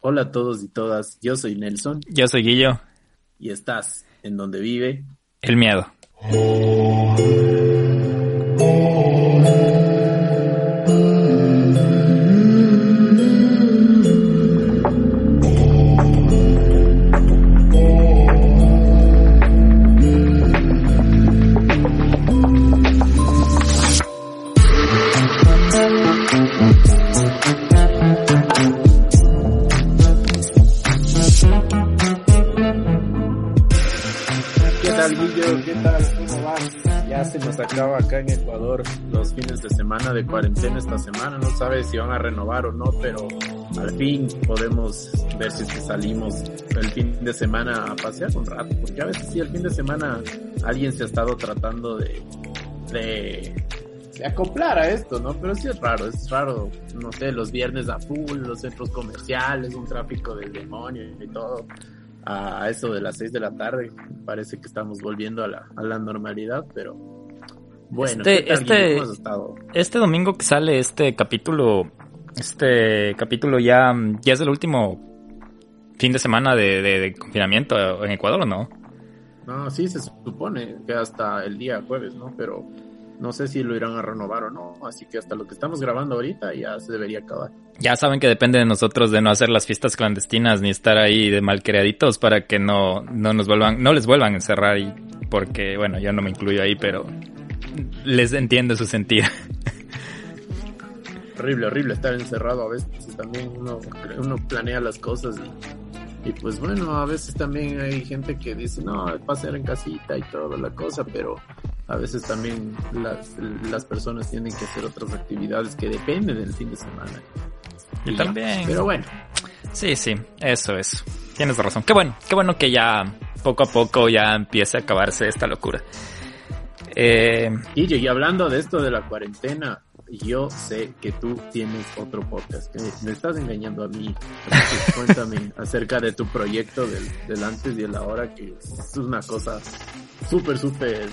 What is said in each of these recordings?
Hola a todos y todas, yo soy Nelson. Yo soy Guillo. Y estás en donde vive el miedo. De de cuarentena esta semana. No sabes si van a renovar o no, pero al fin podemos ver si salimos el fin de semana a pasear un rato. Porque a veces sí, el fin de semana alguien se ha estado tratando de, de, acoplar a esto, ¿no? Pero sí es raro, es raro, no sé, los viernes a full, los centros comerciales, un tráfico del demonio y todo a eso de las 6 de la tarde. Parece que estamos volviendo a la, a la normalidad, pero bueno, este, este, este domingo que sale este capítulo, este capítulo ya, ya es el último fin de semana de, confinamiento en Ecuador, ¿o no? No, sí, se supone que hasta el día jueves, ¿no? Pero no sé si lo irán a renovar o no, así que hasta lo que estamos grabando ahorita ya se debería acabar. Ya saben que depende de nosotros de no hacer las fiestas clandestinas ni estar ahí de malcriaditos para que no, no nos vuelvan, no les vuelvan a encerrar y porque, bueno, yo no me incluyo ahí, pero les entiendo su sentir. Horrible, horrible estar encerrado a veces. También uno, uno planea las cosas y, pues bueno, a veces también hay gente que dice, no, pasear en casita y toda la cosa, pero a veces también las, las personas tienen que hacer otras actividades que dependen del fin de semana. Y, también. Pero bueno. Sí, sí, eso, eso. Tienes razón. Qué bueno, qué bueno que ya poco a poco ya empiece a acabarse esta locura. Eh, y hablando de esto de la cuarentena, yo sé que tú tienes otro podcast. me estás engañando a mí. Cuéntame acerca de tu proyecto del, antes y el ahora, que es una cosa súper, súper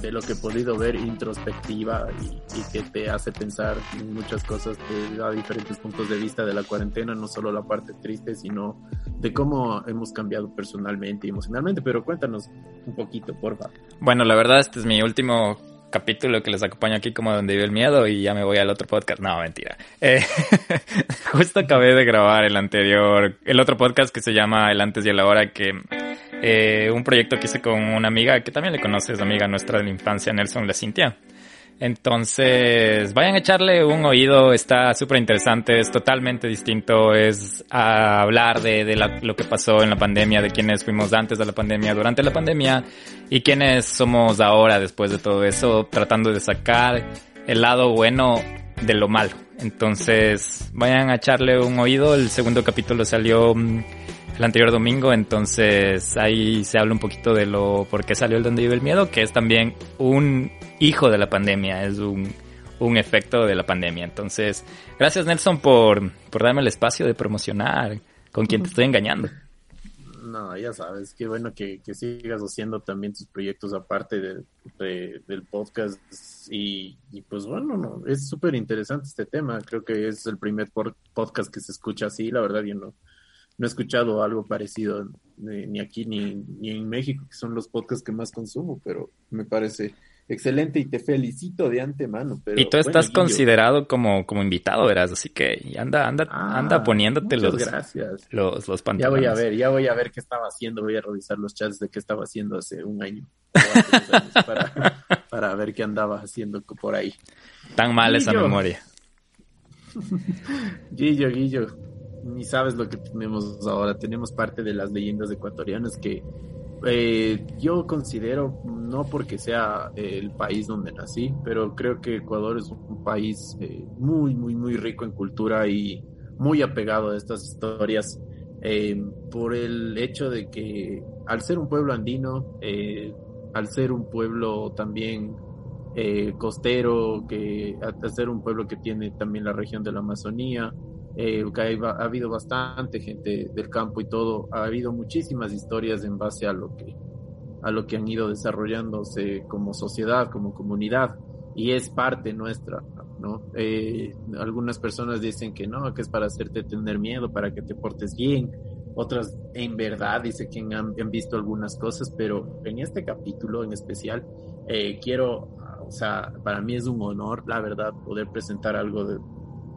de lo que he podido ver introspectiva y, que te hace pensar en muchas cosas, te da diferentes puntos de vista de la cuarentena, no solo la parte triste, sino de cómo hemos cambiado personalmente y emocionalmente. Pero cuéntanos un poquito, por favor. Bueno, la verdad, este es mi último capítulo que les acompaño aquí como donde vive el miedo y ya me voy al otro podcast. No, mentira. Eh, justo acabé de grabar el anterior, el otro podcast que se llama El antes y el ahora, que eh, un proyecto que hice con una amiga que también le conoces, amiga nuestra de la infancia, Nelson La Cintia. Entonces, vayan a echarle un oído, está súper interesante, es totalmente distinto, es a hablar de, lo que pasó en la pandemia, de quiénes fuimos antes de la pandemia, durante la pandemia y quiénes somos ahora después de todo eso, tratando de sacar el lado bueno de lo malo. Entonces, vayan a echarle un oído, el segundo capítulo salió mm, el anterior domingo, entonces ahí se habla un poquito de lo por qué salió el Donde vive el miedo, que es también un hijo de la pandemia, es un, un efecto de la pandemia. Entonces, gracias Nelson por, por darme el espacio de promocionar con quien te estoy engañando. Ya sabes, qué bueno que, sigas haciendo también tus proyectos aparte de, del podcast y, pues bueno, no, es súper interesante este tema, creo que es el primer podcast que se escucha así, la verdad yo no, no he escuchado algo parecido ni aquí ni, ni en México, que son los podcasts que más consumo, pero me parece excelente y te felicito de antemano. Pero, y tú estás considerado como, como invitado, verás, así que anda, anda, ah, anda poniéndote los, gracias. los, los pantalones. Ya voy a ver, ya voy a ver qué estaba haciendo, voy a revisar los chats de qué estaba haciendo hace un año. para, para ver qué andaba haciendo por ahí. Tan mal esa memoria. Guillo, Guillo, ni sabes lo que tenemos ahora. Tenemos parte de las leyendas ecuatorianas que eh, yo considero, no porque sea el país donde nací, pero creo que Ecuador es un país eh, muy, muy, muy rico en cultura y muy apegado a estas historias eh, por el hecho de que al ser un pueblo andino, al ser un pueblo también costero, que al ser un pueblo que tiene también la región de la Amazonía, eh, ha, habido bastante gente del campo y todo, ha habido muchísimas historias en base a lo que a lo que han ido desarrollándose como sociedad, como comunidad, y es parte nuestra. ¿no? Eh, algunas personas dicen que no, que es para hacerte tener miedo, para que te portes bien. Otras en verdad dicen que han, visto algunas cosas, pero en este capítulo en especial eh, quiero, o sea, para mí es un honor, la verdad, poder presentar algo de,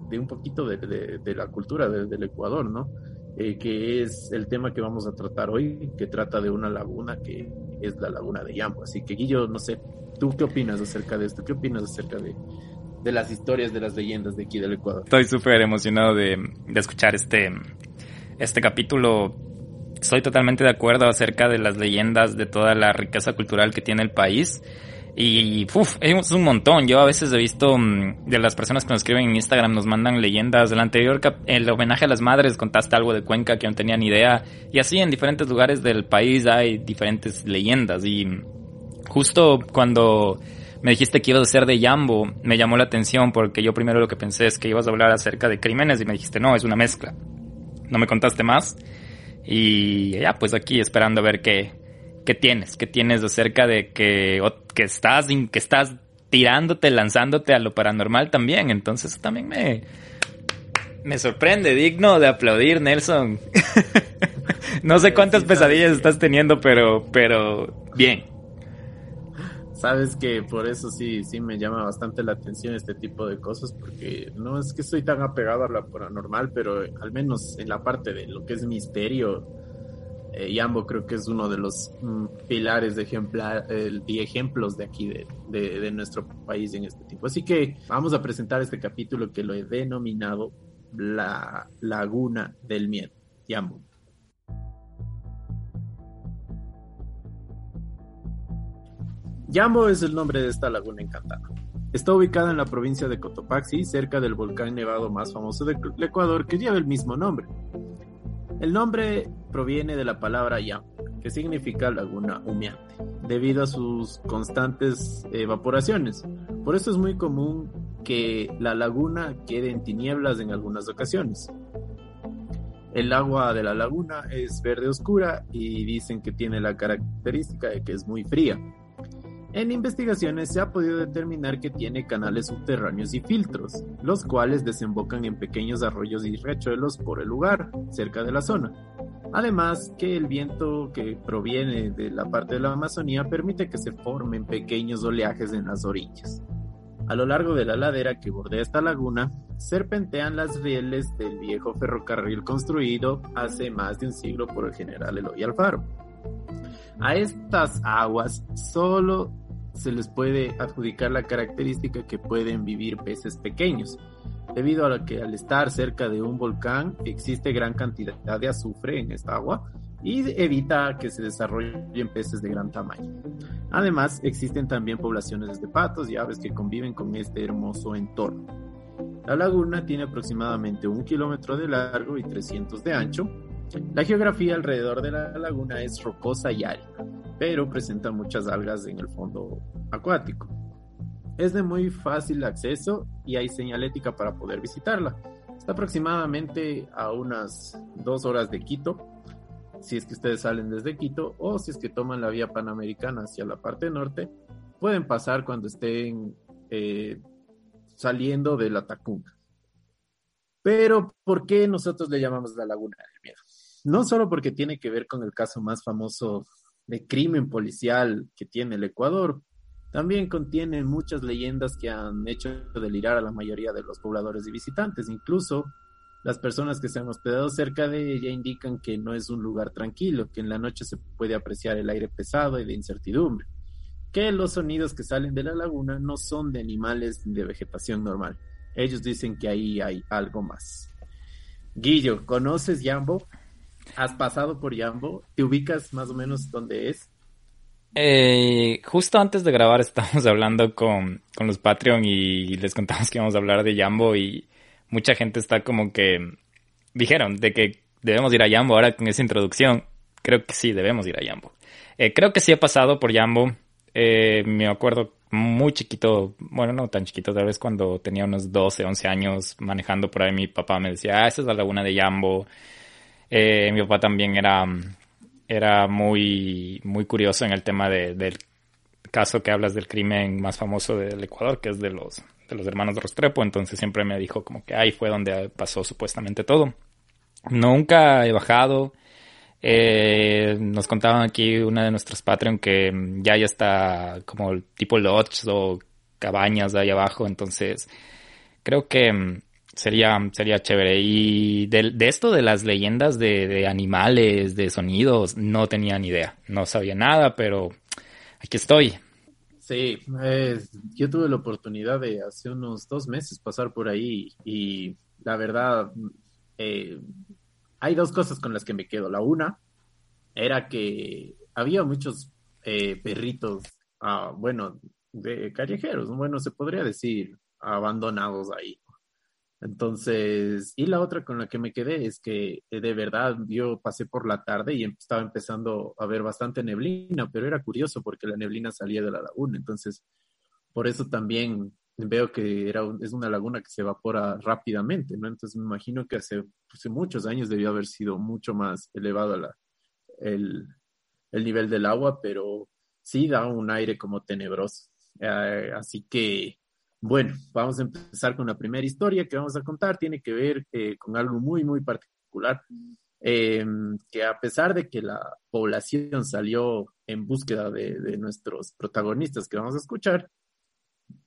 de un poquito de, de, la cultura del Ecuador, ¿no? Eh, que es el tema que vamos a tratar hoy, que trata de una laguna que es la laguna de Yambo. Así que Guillo, no sé, ¿tú qué opinas acerca de esto? ¿Qué opinas acerca de, de las historias, de las leyendas de aquí del Ecuador? Estoy súper emocionado de, de escuchar este, este capítulo. Estoy totalmente de acuerdo acerca de las leyendas, de toda la riqueza cultural que tiene el país. Y uf, es un montón. Yo a veces he visto mm, de las personas que nos escriben en Instagram, nos mandan leyendas. El anterior, el homenaje a las madres, contaste algo de Cuenca que no tenía ni idea. Y así en diferentes lugares del país hay diferentes leyendas. Y justo cuando me dijiste que ibas a ser de Yambo, me llamó la atención porque yo primero lo que pensé es que ibas a hablar acerca de crímenes y me dijiste, no, es una mezcla. No me contaste más. Y ya, pues aquí esperando a ver qué, ¿Qué tienes? ¿Qué tienes acerca de que, que, estás, que estás tirándote, lanzándote a lo paranormal también? Entonces también me, me sorprende, digno de aplaudir, Nelson. no sé cuántas pesadillas estás teniendo, pero, pero bien. Sabes que por eso sí, sí me llama bastante la atención este tipo de cosas, porque no es que estoy tan apegado a lo paranormal, pero al menos en la parte de lo que es misterio, eh, Yambo creo que es uno de los mm, pilares de ejemplar, y ejemplos de aquí de, nuestro país en este tipo. Así que vamos a presentar este capítulo que lo he denominado La Laguna del Miedo. Yambo. Yambo es el nombre de esta laguna encantada. Está ubicada en la provincia de Cotopaxi, cerca del volcán nevado más famoso del Ecuador que lleva el mismo nombre. El nombre proviene de la palabra yam, que significa laguna humeante, debido a sus constantes evaporaciones. Por eso es muy común que la laguna quede en tinieblas en algunas ocasiones. El agua de la laguna es verde oscura y dicen que tiene la característica de que es muy fría. En investigaciones se ha podido determinar que tiene canales subterráneos y filtros, los cuales desembocan en pequeños arroyos y riachuelos por el lugar, cerca de la zona. Además que el viento que proviene de la parte de la Amazonía permite que se formen pequeños oleajes en las orillas. A lo largo de la ladera que bordea esta laguna, serpentean las rieles del viejo ferrocarril construido hace más de un siglo por el general Eloy Alfaro. A estas aguas solo se les puede adjudicar la característica que pueden vivir peces pequeños, debido a que al estar cerca de un volcán existe gran cantidad de azufre en esta agua y evita que se desarrollen peces de gran tamaño. Además, existen también poblaciones de patos y aves que conviven con este hermoso entorno. La laguna tiene aproximadamente un kilómetro de largo y 300 de ancho. La geografía alrededor de la laguna es rocosa y árida pero presenta muchas algas en el fondo acuático. Es de muy fácil acceso y hay señalética para poder visitarla. Está aproximadamente a unas dos horas de Quito, si es que ustedes salen desde Quito o si es que toman la vía panamericana hacia la parte norte, pueden pasar cuando estén eh, saliendo de la Tacunga. Pero, ¿por qué nosotros le llamamos la Laguna del Miedo? No solo porque tiene que ver con el caso más famoso de crimen policial que tiene el Ecuador, también contiene muchas leyendas que han hecho delirar a la mayoría de los pobladores y visitantes. Incluso las personas que se han hospedado cerca de ella indican que no es un lugar tranquilo, que en la noche se puede apreciar el aire pesado y de incertidumbre, que los sonidos que salen de la laguna no son de animales de vegetación normal. Ellos dicen que ahí hay algo más. Guillo, ¿conoces Yambo? ¿Has pasado por Yambo? ¿Te ubicas más o menos dónde es? Eh, justo antes de grabar estábamos hablando con, con los Patreon y les contamos que íbamos a hablar de Yambo y mucha gente está como que dijeron de que debemos ir a Yambo ahora con esa introducción. Creo que sí, debemos ir a Yambo. Eh, creo que sí he pasado por Yambo. Eh, me acuerdo muy chiquito, bueno, no tan chiquito, tal vez cuando tenía unos 12, 11 años manejando por ahí, mi papá me decía, ah, esa es la laguna de Yambo. Eh, mi papá también era, era muy, muy curioso en el tema de, del caso que hablas del crimen más famoso del Ecuador, que es de los, de los hermanos Rostrepo, entonces siempre me dijo como que ahí fue donde pasó supuestamente todo. Nunca he bajado. Eh, nos contaban aquí una de nuestras Patreon que ya ya está como tipo lodge o cabañas ahí abajo, entonces creo que mm, sería, sería chévere. Y de, esto de las leyendas de, de, animales, de sonidos, no tenía ni idea. No sabía nada, pero aquí estoy. Sí, yo tuve la oportunidad de hace unos dos meses pasar por ahí y la verdad, eh, hay dos cosas con las que me quedo. La una era que había muchos eh, perritos, ah, bueno, de callejeros, bueno, se podría decir, abandonados ahí. Entonces, y la otra con la que me quedé es que eh, de verdad yo pasé por la tarde y em, estaba empezando a ver bastante neblina, pero era curioso porque la neblina salía de la laguna. Entonces, por eso también veo que era es una laguna que se evapora rápidamente, ¿no? Entonces me imagino que hace, hace muchos años debió haber sido mucho más elevado el, el nivel del agua, pero sí da un aire como tenebroso. Eh, así que bueno, vamos a empezar con la primera historia que vamos a contar. Tiene que ver eh, con algo muy, muy particular. Eh, que a pesar de que la población salió en búsqueda de, nuestros protagonistas que vamos a escuchar,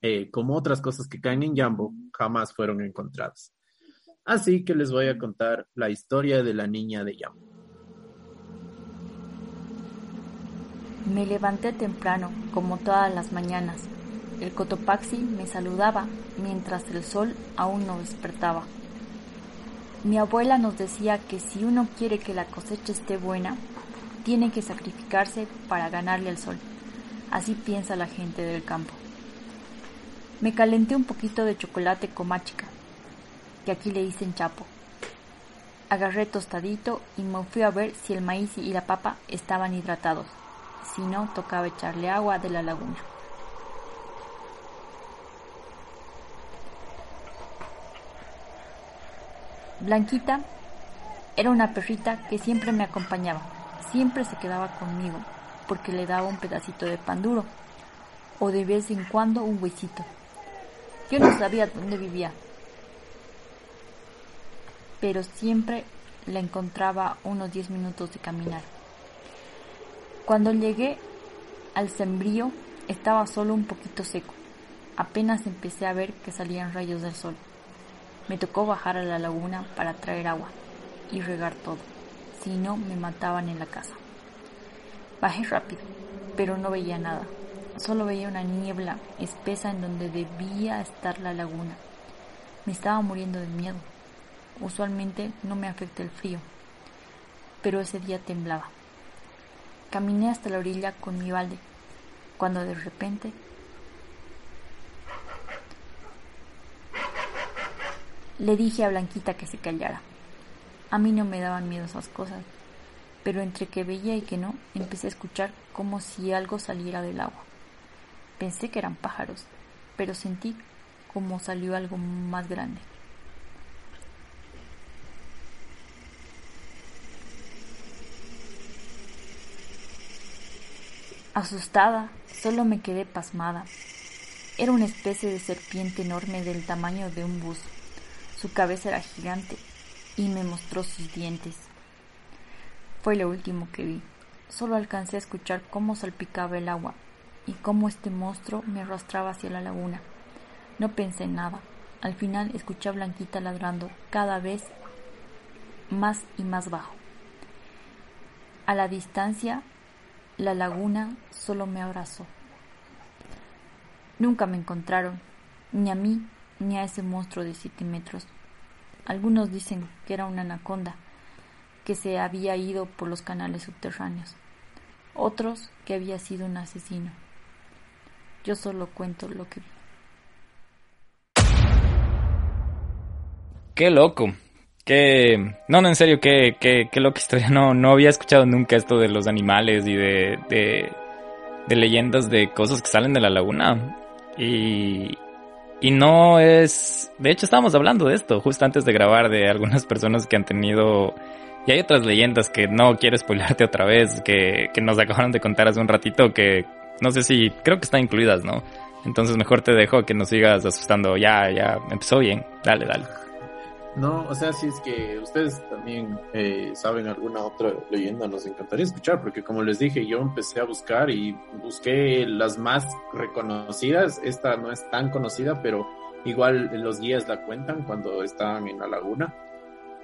eh, como otras cosas que caen en Jambo, jamás fueron encontradas. Así que les voy a contar la historia de la niña de Jambo. Me levanté temprano, como todas las mañanas, el Cotopaxi me saludaba mientras el sol aún no despertaba. Mi abuela nos decía que si uno quiere que la cosecha esté buena, tiene que sacrificarse para ganarle al sol. Así piensa la gente del campo. Me calenté un poquito de chocolate comáchica, que aquí le dicen chapo. Agarré tostadito y me fui a ver si el maíz y la papa estaban hidratados. Si no, tocaba echarle agua de la laguna. Blanquita era una perrita que siempre me acompañaba, siempre se quedaba conmigo, porque le daba un pedacito de pan duro, o de vez en cuando un huesito. Yo no sabía dónde vivía, pero siempre la encontraba unos diez minutos de caminar. Cuando llegué al sembrío estaba solo un poquito seco. Apenas empecé a ver que salían rayos del sol. Me tocó bajar a la laguna para traer agua y regar todo, si no me mataban en la casa. Bajé rápido, pero no veía nada. Solo veía una niebla espesa en donde debía estar la laguna. Me estaba muriendo de miedo. Usualmente no me afecta el frío, pero ese día temblaba. Caminé hasta la orilla con mi balde, cuando de repente Le dije a Blanquita que se callara. A mí no me daban miedo esas cosas, pero entre que veía y que no, empecé a escuchar como si algo saliera del agua. Pensé que eran pájaros, pero sentí como salió algo más grande. Asustada, solo me quedé pasmada. Era una especie de serpiente enorme del tamaño de un bus. Su cabeza era gigante y me mostró sus dientes. Fue lo último que vi. Solo alcancé a escuchar cómo salpicaba el agua y cómo este monstruo me arrastraba hacia la laguna. No pensé en nada. Al final escuché a Blanquita ladrando cada vez más y más bajo. A la distancia, la laguna solo me abrazó. Nunca me encontraron, ni a mí ni a ese monstruo de siete metros. Algunos dicen que era una anaconda que se había ido por los canales subterráneos. Otros que había sido un asesino. Yo solo cuento lo que vi. Qué loco. Qué... No, no, en serio, qué, qué, qué loca historia. No, no había escuchado nunca esto de los animales y de, de, de leyendas de cosas que salen de la laguna. Y, y no es... De hecho, estábamos hablando de esto justo antes de grabar de algunas personas que han tenido... Y hay otras leyendas que no quiero spoilarte otra vez, que, que nos acabaron de contar hace un ratito, que no sé si... Creo que están incluidas, ¿no? Entonces mejor te dejo que nos sigas asustando. Ya, ya, empezó bien. Dale, dale. No, o sea, si es que ustedes también eh, saben alguna otra leyenda, nos encantaría escuchar, porque como les dije, yo empecé a buscar y busqué las más reconocidas. Esta no es tan conocida, pero igual los guías la cuentan cuando estaban en la laguna.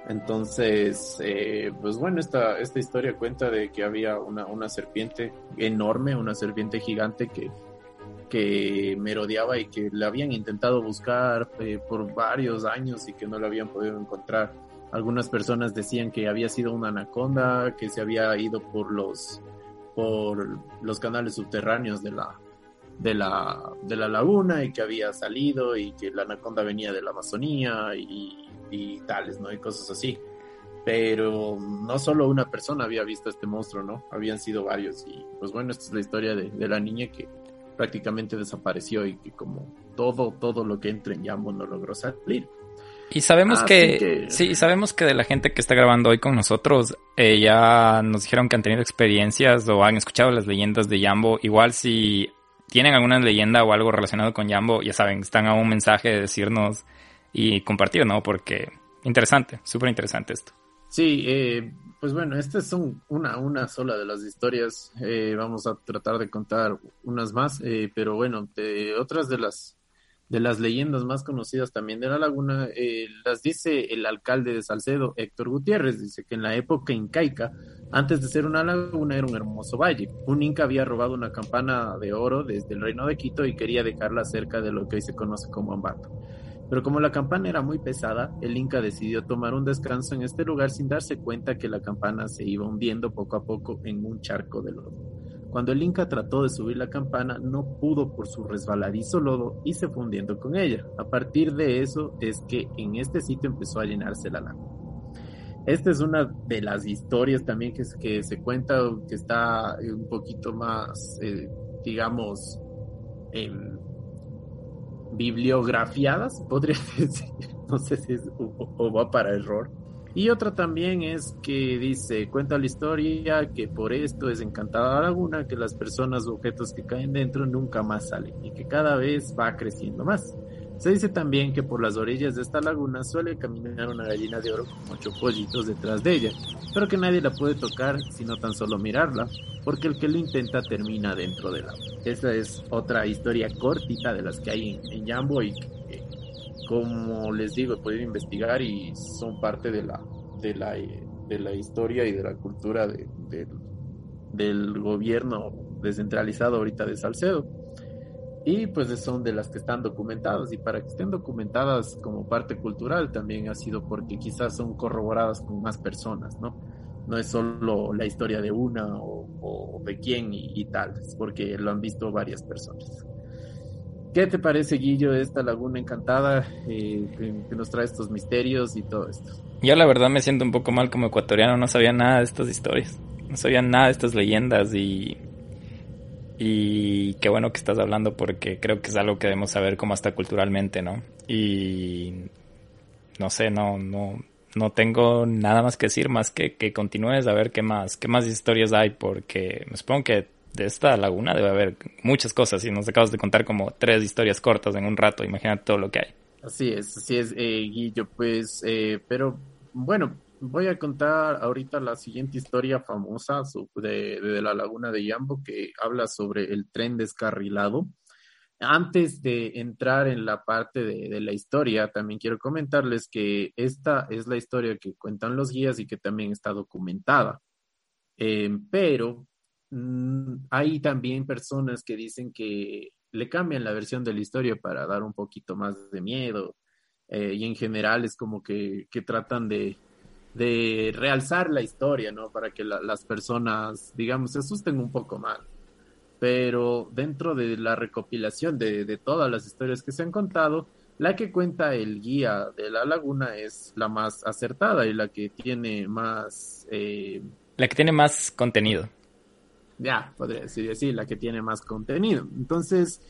Entonces, eh, pues bueno, esta, esta historia cuenta de que había una, una serpiente enorme, una serpiente gigante que, que merodeaba y que le habían intentado buscar eh, por varios años y que no la habían podido encontrar. Algunas personas decían que había sido una anaconda, que se había ido por los, por los canales subterráneos de la, de la, de la laguna y que había salido y que la anaconda venía de la Amazonía y y tales, ¿no? Y cosas así. Pero no solo una persona había visto este monstruo, ¿no? Habían sido varios. Y pues bueno, esta es la historia de, la niña que prácticamente desapareció y que como todo, todo lo que entra en Yambo no logró salir. Y sabemos que, sí, sabemos que de la gente que está grabando hoy con nosotros, eh, ya nos dijeron que han tenido experiencias o han escuchado las leyendas de Yambo. Igual si tienen alguna leyenda o algo relacionado con Yambo, ya saben, están a un mensaje de decirnos y compartir, ¿no? Porque interesante, súper interesante esto. Sí, eh, pues bueno, estas son una, una sola de las historias. Eh, vamos a tratar de contar unas más, eh, pero bueno, de otras de las de las leyendas más conocidas también de la laguna, las dice el alcalde de Salcedo, Héctor Gutiérrez, dice que en la época incaica, antes de ser una laguna, era un hermoso valle. Un inca había robado una campana de oro desde el reino de Quito y quería dejarla cerca de lo que hoy se conoce como Ambato. Pero como la campana era muy pesada, el Inca decidió tomar un descanso en este lugar sin darse cuenta que la campana se iba hundiendo poco a poco en un charco de lodo. Cuando el Inca trató de subir la campana, no pudo por su resbaladizo lodo y se fue hundiendo con ella. A partir de eso es que en este sitio empezó a llenarse la laguna. Esta es una de las historias también que, que se cuenta, que está un poquito más, eh, digamos, en bibliografiadas, podría decir. No sé si es o, va para error. Y otra también es que dice, cuenta la historia que por esto es encantada la laguna, que las personas o objetos que caen dentro nunca más salen y que cada vez va creciendo más. Se dice también que por las orillas de esta laguna suele caminar una gallina de oro con ocho pollitos detrás de ella, pero que nadie la puede tocar sino tan solo mirarla, porque el que lo intenta termina dentro de la. Esa es otra historia cortita de las que hay en, Yambo y que, como les digo, he podido investigar y son parte de la, de la, de la historia y de la cultura de, del gobierno descentralizado ahorita de Salcedo y pues son de las que están documentadas y para que estén documentadas como parte cultural también ha sido porque quizás son corroboradas con más personas, ¿no? No es solo la historia de una o, de quién y, tal, es porque lo han visto varias personas. ¿Qué te parece, Guillo, esta laguna encantada eh, que, nos trae estos misterios y todo esto? Yo la verdad me siento un poco mal como ecuatoriano, no sabía nada de estas historias, no sabía nada de estas leyendas y y qué bueno que estás hablando porque creo que es algo que debemos saber como hasta culturalmente, ¿no? Y no sé, no, no, no tengo nada más que decir más que que continúes a ver qué más, qué más historias hay porque me supongo que de esta laguna debe haber muchas cosas y nos acabas de contar como tres historias cortas en un rato, imagínate todo lo que hay. Así es, así es, eh, Guillo, pues, eh, pero bueno, voy a contar ahorita la siguiente historia famosa de, la laguna de Yambo que habla sobre el tren descarrilado. Antes de entrar en la parte de, la historia, también quiero comentarles que esta es la historia que cuentan los guías y que también está documentada. Eh, pero mm, hay también personas que dicen que le cambian la versión de la historia para dar un poquito más de miedo. Eh, y en general es como que tratan de, de realzar la historia, ¿no? Para que las personas, digamos, se asusten un poco más. Pero dentro de la recopilación de, todas las historias que se han contado, la que cuenta el guía de la laguna es la más acertada y la que tiene más... Eh, la que tiene más contenido. Ya, podría decir así, la que tiene más contenido. Entonces,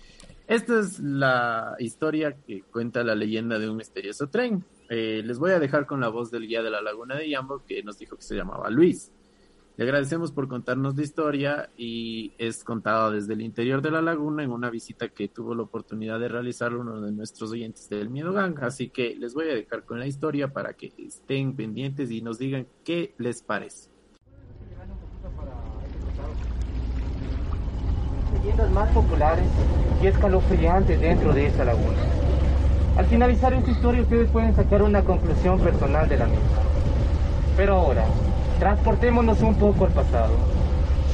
esta es la historia que cuenta la leyenda de un misterioso tren. Eh, les voy a dejar con la voz del guía de la Laguna de Yambo que nos dijo que se llamaba Luis. Le agradecemos por contarnos la historia y es contada desde el interior de la laguna en una visita que tuvo la oportunidad de realizar uno de nuestros oyentes del Miedo Gang. Así que les voy a dejar con la historia para que estén pendientes y nos digan qué les parece. Leyendas más populares y escalofriantes dentro de esa laguna. Al finalizar esta historia ustedes pueden sacar una conclusión personal de la misma. Pero ahora, Transportémonos un poco al pasado.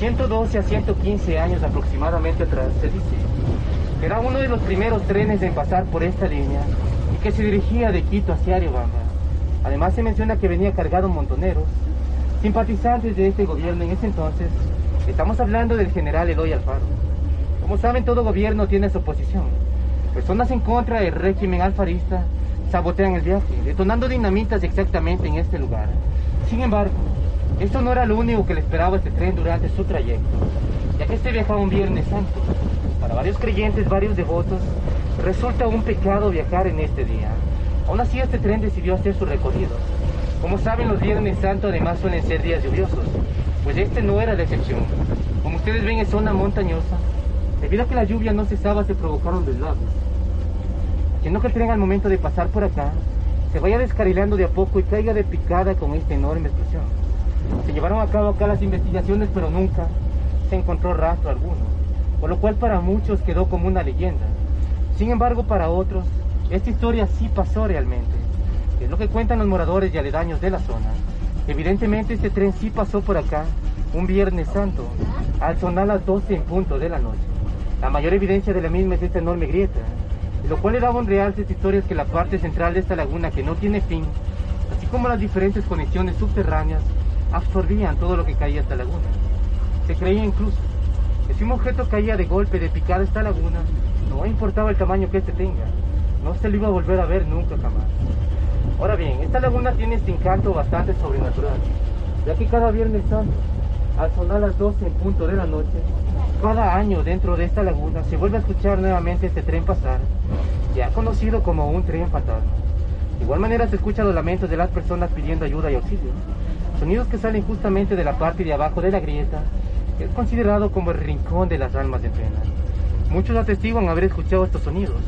112 a 115 años aproximadamente atrás, se dice que era uno de los primeros trenes en pasar por esta línea y que se dirigía de Quito hacia Ariobamba. Además se menciona que venía cargado montoneros, simpatizantes de este gobierno en ese entonces. Estamos hablando del general Eloy Alfaro. Como saben, todo gobierno tiene su oposición. Personas en contra del régimen alfarista sabotean el viaje, detonando dinamitas exactamente en este lugar. Sin embargo, esto no era lo único que le esperaba este tren durante su trayecto, ya que este viajaba un Viernes Santo. Para varios creyentes, varios devotos, resulta un pecado viajar en este día. Aún así, este tren decidió hacer su recorrido. Como saben, los Viernes Santo además suelen ser días lluviosos, pues este no era la excepción. Como ustedes ven, es zona montañosa. Debido a que la lluvia no cesaba, se provocaron deslaves. Que el tren al momento de pasar por acá, se vaya descarrilando de a poco y caiga de picada con esta enorme explosión. Se llevaron a cabo acá las investigaciones, pero nunca se encontró rastro alguno, por lo cual para muchos quedó como una leyenda. Sin embargo, para otros, esta historia sí pasó realmente. Es lo que cuentan los moradores y aledaños de la zona. Evidentemente este tren sí pasó por acá un Viernes Santo, al sonar las 12 en punto de la noche. La mayor evidencia de la misma es esta enorme grieta, lo cual le daba un realce a esta historia es que la parte central de esta laguna que no tiene fin, así como las diferentes conexiones subterráneas, absorbían todo lo que caía a esta laguna. Se creía incluso que si un objeto caía de golpe, de picada esta laguna, no importaba el tamaño que éste tenga, no se lo iba a volver a ver nunca jamás. Ahora bien, esta laguna tiene este encanto bastante sobrenatural, ya que cada viernes santo, al sonar las 12 en punto de la noche, cada año dentro de esta laguna se vuelve a escuchar nuevamente este tren pasar, ya conocido como un tren fantasma. De igual manera se escuchan los lamentos de las personas pidiendo ayuda y auxilio, sonidos que salen justamente de la parte de abajo de la grieta, que es considerado como el rincón de las almas de pena. Muchos atestiguan haber escuchado estos sonidos,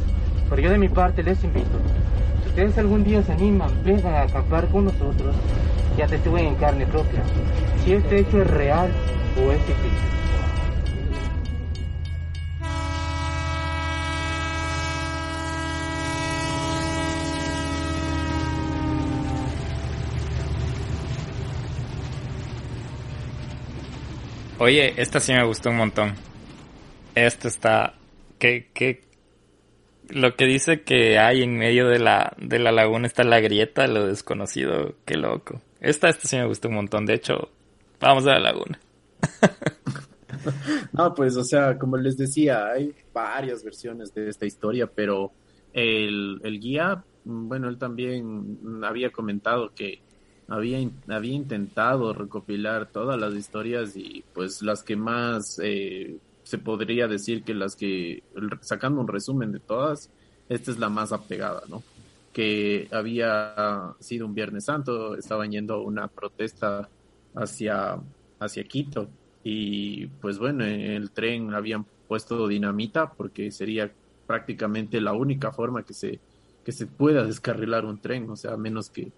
pero yo de mi parte les invito, si ustedes algún día se animan, vengan a acampar con nosotros y atestiguen en carne propia si este hecho es real o es ficticio. Oye, esta sí me gustó un montón. Esto está... ¿Qué, qué? Lo que dice que hay en medio de la, de la laguna está la grieta, lo desconocido. Qué loco. Esta, esta sí me gustó un montón. De hecho, vamos a la laguna. no, pues, o sea, como les decía, hay varias versiones de esta historia, pero el, el guía, bueno, él también había comentado que había, había intentado recopilar todas las historias y pues las que más eh, se podría decir que las que, sacando un resumen de todas, esta es la más apegada, ¿no? Que había sido un Viernes Santo, estaban yendo una protesta hacia, hacia Quito y pues bueno, en el tren habían puesto dinamita porque sería prácticamente la única forma que se, que se pueda descarrilar un tren, o sea, menos que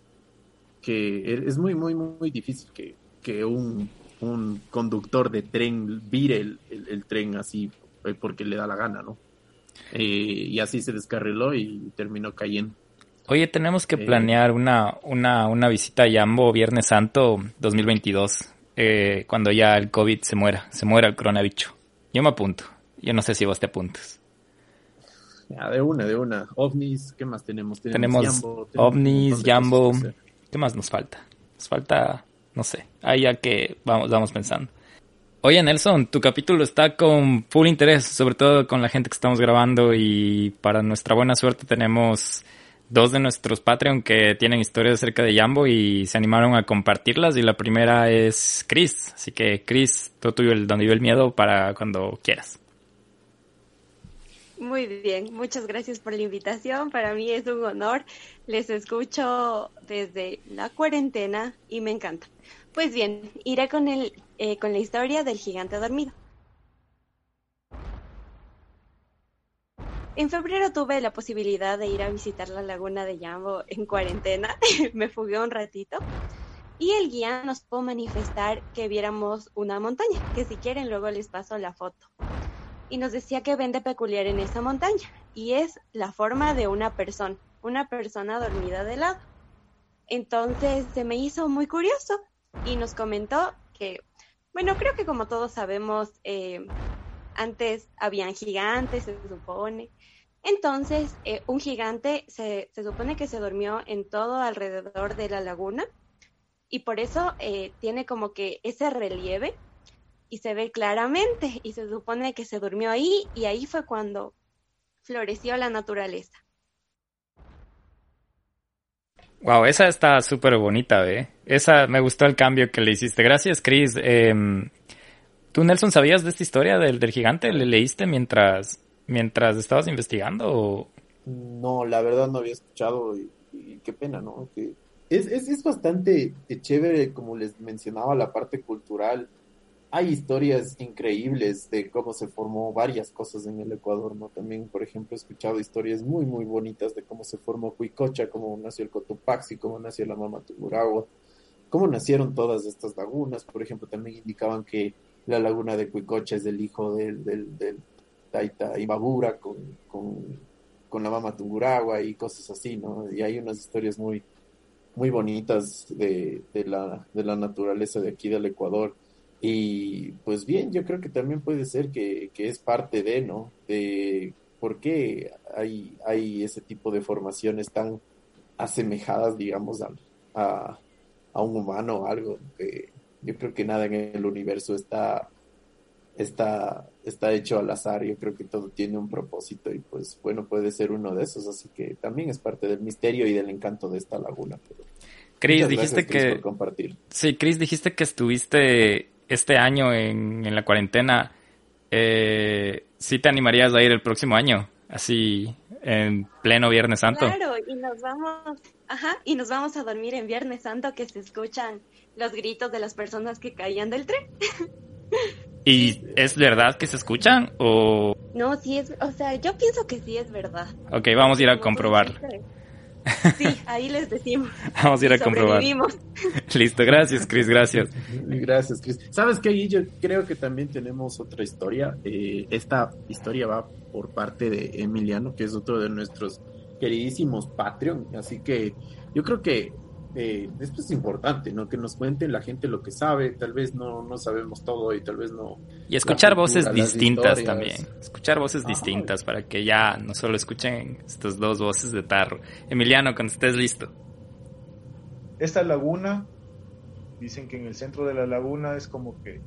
que es muy, muy, muy difícil que, que un, un conductor de tren vire el, el, tren así eh, porque le da la gana, ¿no? Eh, y así se descarriló y terminó cayendo. Oye, tenemos que eh, planear una, una, una visita a Yambo Viernes Santo 2022, eh, cuando ya el COVID se muera, se muera el coronavirus. Yo me apunto. Yo no sé si vos te apuntas. Ya, de una, de una. OVNIs, ¿qué más tenemos? Tenemos, tenemos OVNIs, Jambo. ¿Qué más nos falta? Nos falta, no sé, ahí ya que vamos, vamos pensando. Oye, Nelson, tu capítulo está con full interés, sobre todo con la gente que estamos grabando y para nuestra buena suerte tenemos dos de nuestros Patreon que tienen historias acerca de Jambo y se animaron a compartirlas y la primera es Chris, así que Chris, todo tuyo el donde vive el miedo para cuando quieras. Muy bien, muchas gracias por la invitación. Para mí es un honor. Les escucho desde la cuarentena y me encanta. Pues bien, iré con, el, eh, con la historia del gigante dormido. En febrero tuve la posibilidad de ir a visitar la laguna de Yambo en cuarentena. Me fugué un ratito. Y el guía nos pudo manifestar que viéramos una montaña, que si quieren luego les paso la foto. Y nos decía que ven de peculiar en esa montaña, y es la forma de una persona, una persona dormida de lado. Entonces se me hizo muy curioso y nos comentó que, bueno, creo que como todos sabemos, eh, antes habían gigantes, se supone. Entonces, eh, un gigante se, se, supone que se durmió en todo alrededor de la laguna y por eso eh, tiene como que ese relieve y se ve claramente y se supone que se durmió ahí y ahí fue cuando floreció la naturaleza. Wow, esa está súper bonita, ¿ve? Esa me gustó el cambio que le hiciste. Gracias, Chris. Eh, ¿Tú, Nelson, sabías de esta historia del, del gigante? ¿Le leíste mientras, mientras estabas investigando? O... No, la verdad no había escuchado y, y qué pena, ¿no? Que es, es, es bastante chévere, como les mencionaba, la parte cultural hay historias increíbles de cómo se formó varias cosas en el Ecuador, ¿no? También, por ejemplo, he escuchado historias muy, muy bonitas de cómo se formó Cuicocha, cómo nació el Cotopaxi, cómo nació la Mama Tungurahua, cómo nacieron todas estas lagunas. Por ejemplo, también indicaban que la laguna de Cuicocha es del hijo del, del, del Taita Ibabura con, con, con la Mama Tungurahua y cosas así, ¿no? Y hay unas historias muy, muy bonitas de, de, la, de la naturaleza de aquí del Ecuador. Y pues bien, yo creo que también puede ser que, que es parte de, ¿no? De por qué hay, hay ese tipo de formaciones tan asemejadas, digamos, a, a, a un humano o algo. Que yo creo que nada en el universo está, está, está hecho al azar. Yo creo que todo tiene un propósito y pues bueno, puede ser uno de esos. Así que también es parte del misterio y del encanto de esta laguna. Pero Chris, dijiste gracias, Chris, que... por compartir. Sí, Chris, dijiste que estuviste este año en, en la cuarentena, eh, ¿sí te animarías a ir el próximo año? Así, en pleno Viernes Santo. Claro, y nos vamos, ajá, y nos vamos a dormir en Viernes Santo que se escuchan los gritos de las personas que caían del tren. ¿Y es verdad que se escuchan o...? No, sí es, o sea, yo pienso que sí es verdad. Ok, vamos a ir a comprobarlo. Sí, ahí les decimos. Vamos a ir a comprobar. Listo, gracias, Chris, gracias. Gracias, Chris. ¿Sabes qué, Guillo? Creo que también tenemos otra historia. Eh, esta historia va por parte de Emiliano, que es otro de nuestros queridísimos Patreon. Así que yo creo que eh, esto es importante, ¿no? Que nos cuenten la gente lo que sabe. Tal vez no, no sabemos todo y tal vez no. Y escuchar cultura, voces distintas también. Escuchar voces distintas para que ya no solo escuchen estas dos voces de tarro. Emiliano, cuando estés listo. Esta laguna, dicen que en el centro de la laguna es como que,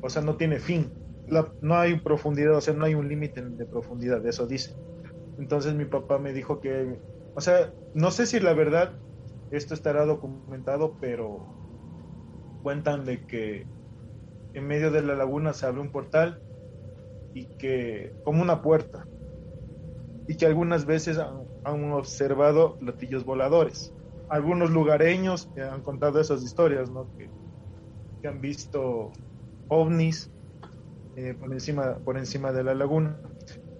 o sea, no tiene fin. La- no hay profundidad, o sea, no hay un límite de profundidad, eso dice. Entonces mi papá me dijo que, o sea, no sé si la verdad esto estará documentado, pero cuentan de que en medio de la laguna se abre un portal y que, como una puerta, y que algunas veces han, observado platillos voladores. Algunos lugareños han contado esas historias, ¿no? Que, que han visto ovnis eh, por, encima, por encima de la laguna.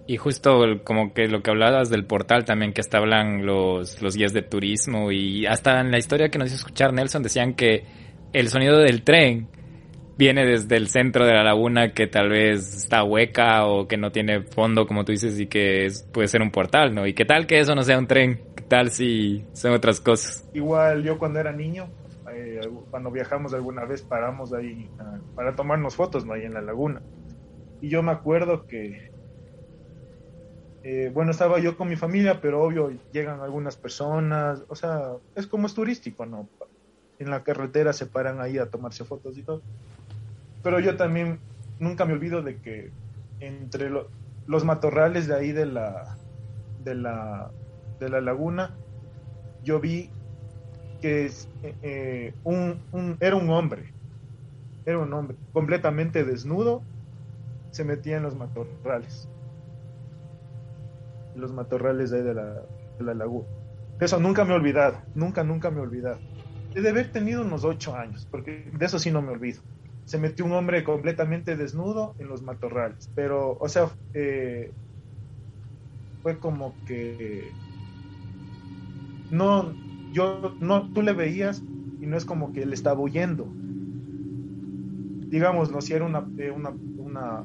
Y justo como que lo que hablabas del portal también, que hasta hablan los, los guías de turismo y hasta en la historia que nos hizo escuchar Nelson decían que el sonido del tren viene desde el centro de la laguna que tal vez está hueca o que no tiene fondo, como tú dices, y que es- puede ser un portal, ¿no? Y qué tal que eso no sea un tren, qué tal si son otras cosas. Igual yo cuando era niño, eh, cuando viajamos alguna vez paramos ahí ah, para tomarnos fotos, ¿no? Ahí en la laguna. Y yo me acuerdo que, eh, bueno, estaba yo con mi familia, pero obvio llegan algunas personas, o sea, es como es turístico, ¿no? En la carretera se paran ahí a tomarse fotos y todo. Pero yo también nunca me olvido de que entre lo- los matorrales de ahí de la, de la, de la laguna, yo vi que es, eh, eh, un, un- era un hombre, era un hombre completamente desnudo, se metía en los matorrales, los matorrales de ahí de la, de la laguna. Eso nunca me he olvidado, nunca, nunca me he olvidado. de haber tenido unos ocho años, porque de eso sí no me olvido. Se metió un hombre completamente desnudo en los matorrales, pero, o sea, eh, fue como que no, yo, no, tú le veías y no es como que él estaba huyendo. Digamos, no si era una, eh, una, una,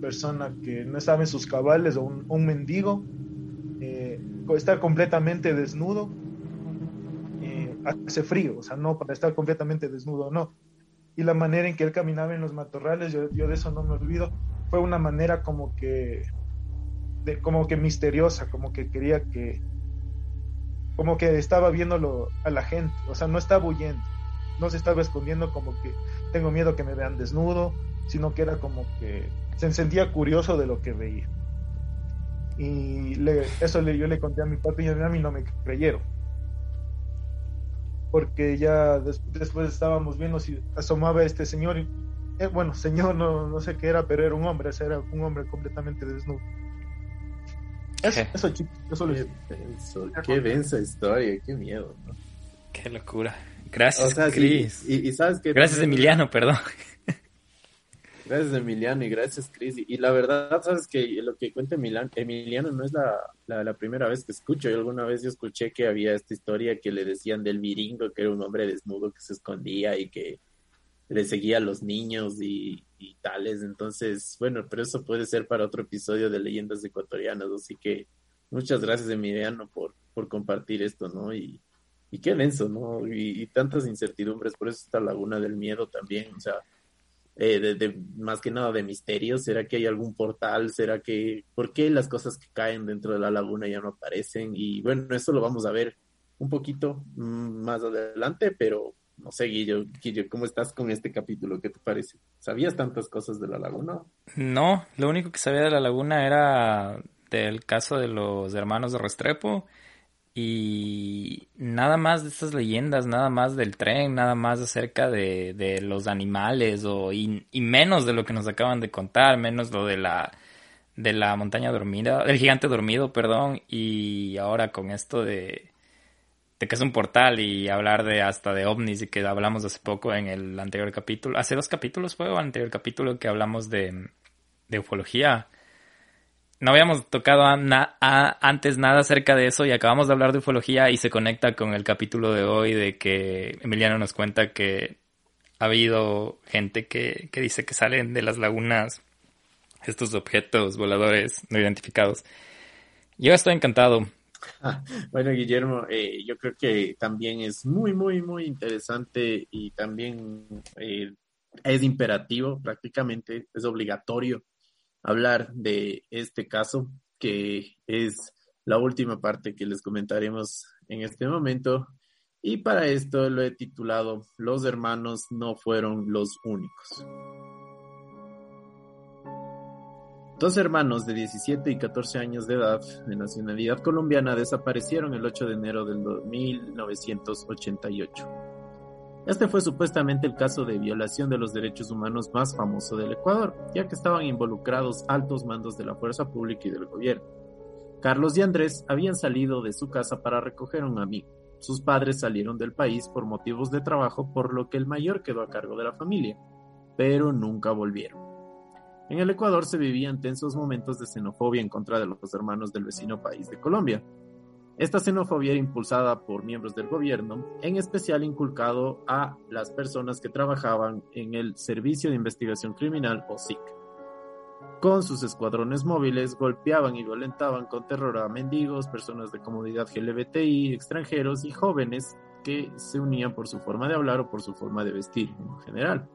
persona que no estaba en sus cabales o un mendigo, eh, estar completamente desnudo hace frío, o sea, no para estar completamente desnudo, no. Y la manera en que él caminaba en los matorrales, yo, yo de eso no me olvido, fue una manera como que, de, como que misteriosa, como que quería que, como que estaba viéndolo a la gente, o sea, no estaba huyendo, no se estaba escondiendo como que tengo miedo que me vean desnudo, sino que era como que se sentía curioso de lo que veía. Y le, eso le, yo le conté a mi papi y a mí no me creyeron porque ya después estábamos viendo si asomaba este señor, y, eh, bueno, señor no, no sé qué era, pero era un hombre, era un hombre completamente desnudo. Eso, eso, eso qué, denso, qué densa historia, qué miedo. Qué locura. Gracias, Chris. y, sabes que Gracias, Emiliano, perdón. Gracias, Emiliano, y gracias, Cris. Y, la verdad, sabes que lo que cuenta Emiliano no es la, primera vez que escucho. Yo alguna vez yo escuché que había esta historia que le decían del viringo, que era un hombre desnudo que se escondía y que le seguía a los niños y, tales. Entonces, bueno, pero eso puede ser para otro episodio de Leyendas Ecuatorianas. Así que muchas gracias, Emiliano, por, por compartir esto, ¿no? Y, y qué denso, ¿no? Y, y tantas incertidumbres. Por eso esta laguna del miedo también, o sea eh, de, más que nada de misterio. ¿Será que hay algún portal? ¿Será que, por qué las cosas que caen dentro de la laguna ya no aparecen? Y bueno, eso lo vamos a ver un poquito mm, más adelante, pero no sé, Guillo, Guillo, ¿cómo estás con este capítulo? ¿Qué te parece? ¿Sabías tantas cosas de la laguna? No, lo único que sabía de la laguna era del caso de los hermanos de Restrepo y nada más de estas leyendas, nada más del tren, nada más acerca de, de los animales o y, menos de lo que nos acaban de contar, menos lo de la de la montaña dormida, del gigante dormido, perdón, y ahora con esto de, de que es un portal y hablar de hasta de ovnis que hablamos hace poco en el anterior capítulo, hace dos capítulos fue o anterior capítulo que hablamos de, de ufología no habíamos tocado antes nada acerca de eso y acabamos de hablar de ufología y se conecta con el capítulo de hoy de que Emiliano nos cuenta que ha habido gente que, dice que salen de las lagunas estos objetos voladores no identificados. Yo estoy encantado. Bueno, Guillermo, eh, yo creo que también es muy, muy, muy interesante y también eh, es imperativo, prácticamente es obligatorio hablar de este caso, que es la última parte que les comentaremos en este momento. Y para esto lo he titulado Los hermanos no fueron los únicos. Dos hermanos de 17 y 14 años de edad, de nacionalidad colombiana, desaparecieron el 8 de enero del 1988. Este fue supuestamente el caso de violación de los derechos humanos más famoso del Ecuador, ya que estaban involucrados altos mandos de la fuerza pública y del gobierno. Carlos y Andrés habían salido de su casa para recoger a un amigo. Sus padres salieron del país por motivos de trabajo, por lo que el mayor quedó a cargo de la familia, pero nunca volvieron. En el Ecuador se vivían tensos momentos de xenofobia en contra de los hermanos del vecino país de Colombia, esta xenofobia era impulsada por miembros del gobierno, en especial inculcado a las personas que trabajaban en el Servicio de Investigación Criminal o SIC. Con sus escuadrones móviles golpeaban y violentaban con terror a mendigos, personas de comunidad LGBTI, extranjeros y jóvenes que se unían por su forma de hablar o por su forma de vestir en general.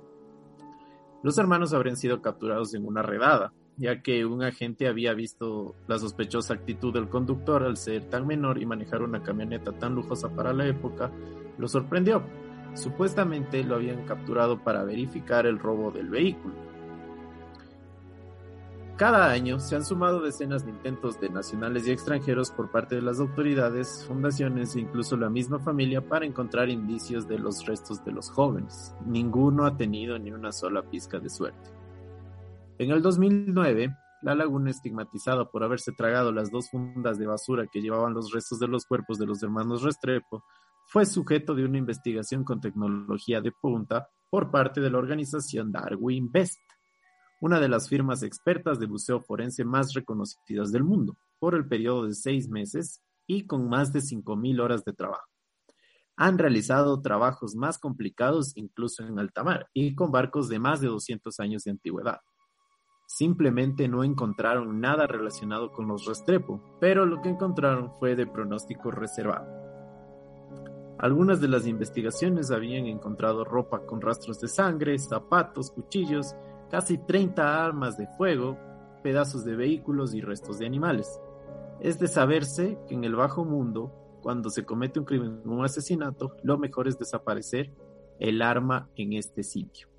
Los hermanos habrían sido capturados en una redada, ya que un agente había visto la sospechosa actitud del conductor al ser tan menor y manejar una camioneta tan lujosa para la época, lo sorprendió. Supuestamente lo habían capturado para verificar el robo del vehículo. Cada año se han sumado decenas de intentos de nacionales y extranjeros por parte de las autoridades, fundaciones e incluso la misma familia para encontrar indicios de los restos de los jóvenes. Ninguno ha tenido ni una sola pizca de suerte. En el 2009, la laguna estigmatizada por haberse tragado las dos fundas de basura que llevaban los restos de los cuerpos de los hermanos Restrepo, fue sujeto de una investigación con tecnología de punta por parte de la organización Darwin Best, una de las firmas expertas de buceo forense más reconocidas del mundo, por el periodo de seis meses y con más de 5.000 horas de trabajo. Han realizado trabajos más complicados incluso en alta mar y con barcos de más de 200 años de antigüedad. Simplemente no encontraron nada relacionado con los Restrepo, pero lo que encontraron fue de pronóstico reservado. Algunas de las investigaciones habían encontrado ropa con rastros de sangre, zapatos, cuchillos, casi 30 armas de fuego, pedazos de vehículos y restos de animales. Es de saberse que en el bajo mundo, cuando se comete un crimen o un asesinato, lo mejor es desaparecer el arma en este sitio.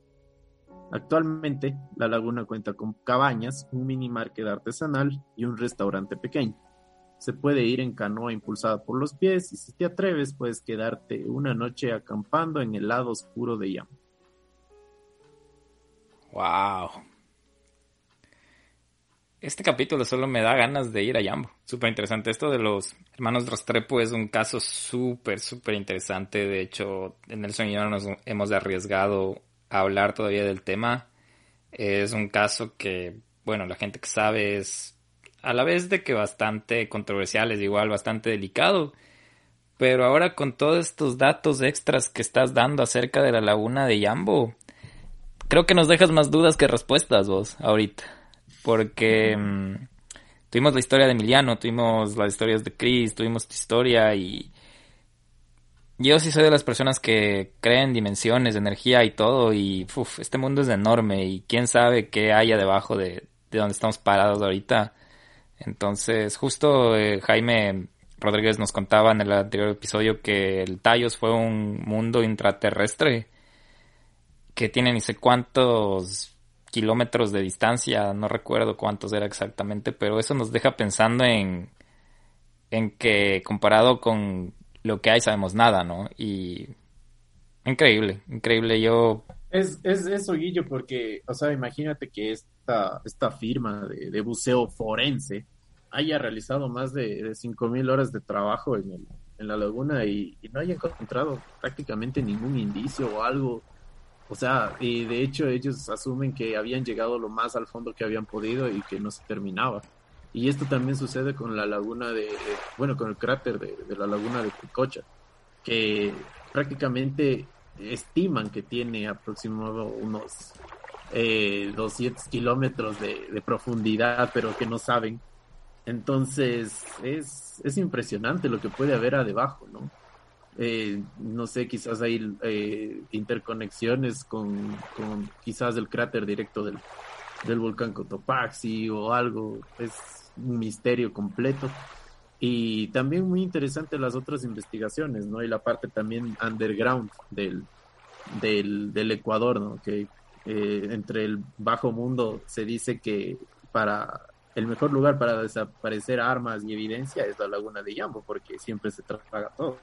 Actualmente, la laguna cuenta con cabañas, un mini market artesanal y un restaurante pequeño. Se puede ir en canoa impulsada por los pies y si te atreves puedes quedarte una noche acampando en el lado oscuro de Yam. Wow. Este capítulo solo me da ganas de ir a Yambo. Súper interesante. Esto de los hermanos Rastrepo es un caso súper, súper interesante. De hecho, en el sueño nos hemos arriesgado hablar todavía del tema. Es un caso que, bueno, la gente que sabe es a la vez de que bastante controversial, es igual bastante delicado. Pero ahora con todos estos datos extras que estás dando acerca de la laguna de Yambo, creo que nos dejas más dudas que respuestas vos ahorita. Porque mm, tuvimos la historia de Emiliano, tuvimos las historias de Chris, tuvimos tu historia y yo sí soy de las personas que creen dimensiones, energía y todo, y este mundo es enorme y quién sabe qué haya debajo de, de donde estamos parados ahorita. Entonces, justo eh, Jaime Rodríguez nos contaba en el anterior episodio que el Tallos fue un mundo intraterrestre que tiene ni sé cuántos kilómetros de distancia, no recuerdo cuántos era exactamente, pero eso nos deja pensando en, en que comparado con lo que hay sabemos nada, ¿no? Y increíble, increíble. Yo... Es, es eso, Guillo, porque, o sea, imagínate que esta, esta firma de, buceo forense haya realizado más de, de 5.000 horas de trabajo en, el, en la laguna y, no haya encontrado prácticamente ningún indicio o algo. O sea, y de hecho ellos asumen que habían llegado lo más al fondo que habían podido y que no se terminaba. Y esto también sucede con la laguna de, bueno, con el cráter de, la laguna de Picocha, que prácticamente estiman que tiene aproximadamente unos eh, 200 kilómetros de, profundidad, pero que no saben. Entonces, es, es impresionante lo que puede haber debajo, ¿no? Eh, no sé, quizás hay eh, interconexiones con, con, quizás el cráter directo del, del volcán Cotopaxi o algo. Es, un misterio completo. Y también muy interesante las otras investigaciones, ¿no? Y la parte también underground del, del, Ecuador, ¿no? Que eh, entre el bajo mundo se dice que para el mejor lugar para desaparecer armas y evidencia es la laguna de Yambo, porque siempre se traga todo.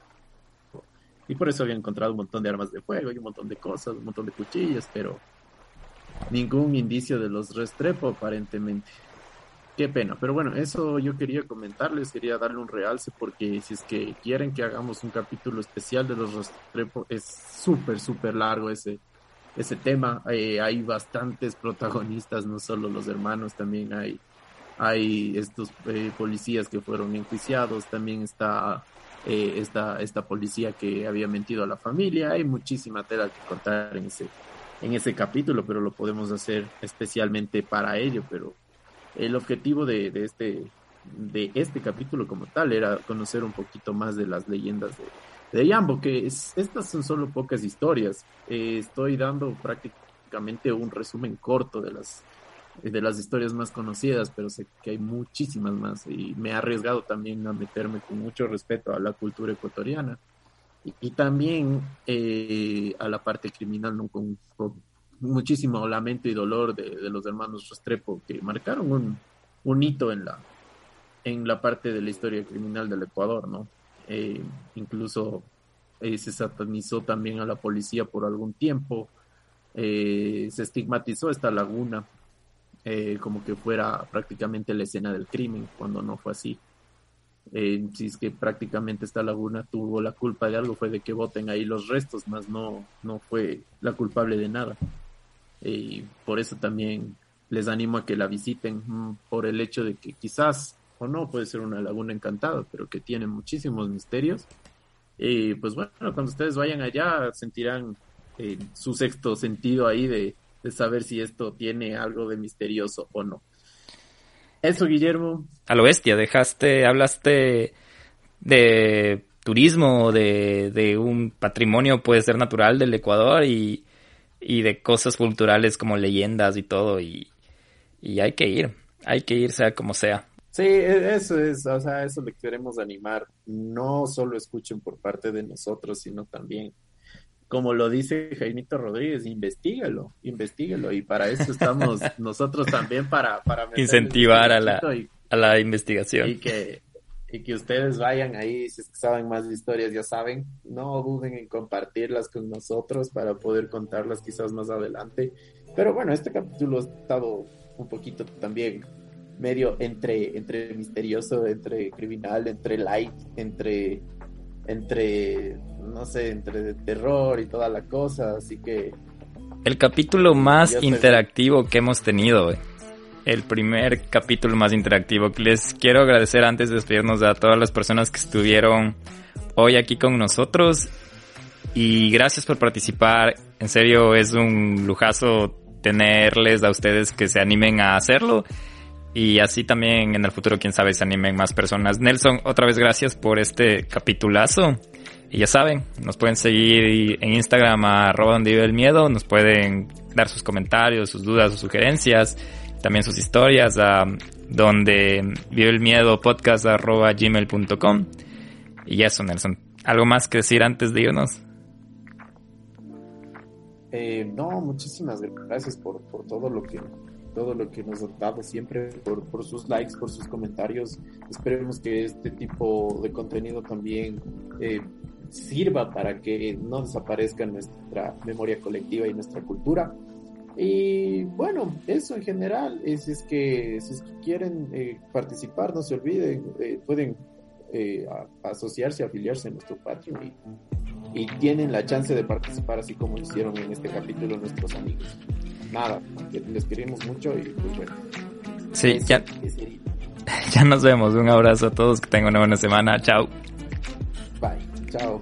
Y por eso había encontrado un montón de armas de fuego y un montón de cosas, un montón de cuchillas, pero ningún indicio de los Restrepo aparentemente. Qué pena, pero bueno, eso yo quería comentarles, quería darle un realce porque si es que quieren que hagamos un capítulo especial de los Restrepo, es súper, súper largo ese, ese tema. Eh, hay bastantes protagonistas, no solo los hermanos, también hay, hay estos eh, policías que fueron enjuiciados, también está eh, esta, esta policía que había mentido a la familia. Hay muchísima tela que contar en ese, en ese capítulo, pero lo podemos hacer especialmente para ello, pero el objetivo de, este de este capítulo como tal era conocer un poquito más de las leyendas de, de Yambo, que estas son solo pocas historias. Eh, estoy dando prácticamente un resumen corto de las de las historias más conocidas, pero sé que hay muchísimas más y me he arriesgado también a meterme con mucho respeto a la cultura ecuatoriana y, también eh, a la parte criminal, ¿no? con muchísimo lamento y dolor de, los hermanos Restrepo que marcaron un, un, hito en la, en la parte de la historia criminal del Ecuador, ¿no? Eh, incluso eh, se satanizó también a la policía por algún tiempo, eh, se estigmatizó esta laguna como que fuera prácticamente la escena del crimen, cuando no fue así. si es que prácticamente esta laguna tuvo la culpa de algo, fue de que voten ahí los restos, más no, no fue la culpable de nada. Y por eso también les animo a que la visiten, mm, por el hecho de que quizás o no puede ser una laguna encantada, pero que tiene muchísimos misterios. Y pues bueno, cuando ustedes vayan allá sentirán eh, su sexto sentido ahí de, de saber si esto tiene algo de misterioso o no. Eso, Guillermo. A lo bestia, dejaste, hablaste de turismo, de, de un patrimonio, puede ser natural del Ecuador y, y de cosas culturales como leyendas y todo. Y, y hay que ir, hay que ir sea como sea. Sí, e, eso es, o sea, eso le queremos animar. No solo escuchen por parte de nosotros, sino también como lo dice Jaimito Rodríguez, investigalo, investigalo. Y para eso estamos nosotros también para, para incentivar a la, a la investigación. Y que, y que ustedes vayan ahí, si saben más historias, ya saben, no duden en compartirlas con nosotros para poder contarlas quizás más adelante. Pero bueno, este capítulo ha estado un poquito también medio entre, entre misterioso, entre criminal, entre light, entre entre, no sé, entre terror y toda la cosa, así que... El capítulo más interactivo que hemos tenido, el primer capítulo más interactivo. Les quiero agradecer antes de despedirnos a todas las personas que estuvieron hoy aquí con nosotros y gracias por participar. En serio, es un lujazo tenerles a ustedes que se animen a hacerlo y así también en el futuro, quién sabe, se animen más personas. Nelson, otra vez gracias por este capitulazo. Y ya saben, nos pueden seguir en Instagram a arroba donde vive el miedo, nos pueden dar sus comentarios, sus dudas, sus sugerencias, también sus historias a donde vive el miedo podcast arroba gmail.com. Y eso, Nelson. ¿Algo más que decir antes de irnos? Eh, no, muchísimas gracias por, por todo lo que todo lo que nos han dado siempre, por, por sus likes, por sus comentarios. Esperemos que este tipo de contenido también eh, sirva para que no desaparezca nuestra memoria colectiva y nuestra cultura. Y bueno, eso en general, es, es que si quieren eh, participar, no se olviden, eh, pueden asociarse, afiliarse a nuestro Patreon y, y tienen la chance de participar así como hicieron en este capítulo nuestros amigos nada, les queremos mucho y pues bueno. Sí, ya, ya nos vemos. Un abrazo a todos, que tengan una buena semana. Chao. Bye, chao.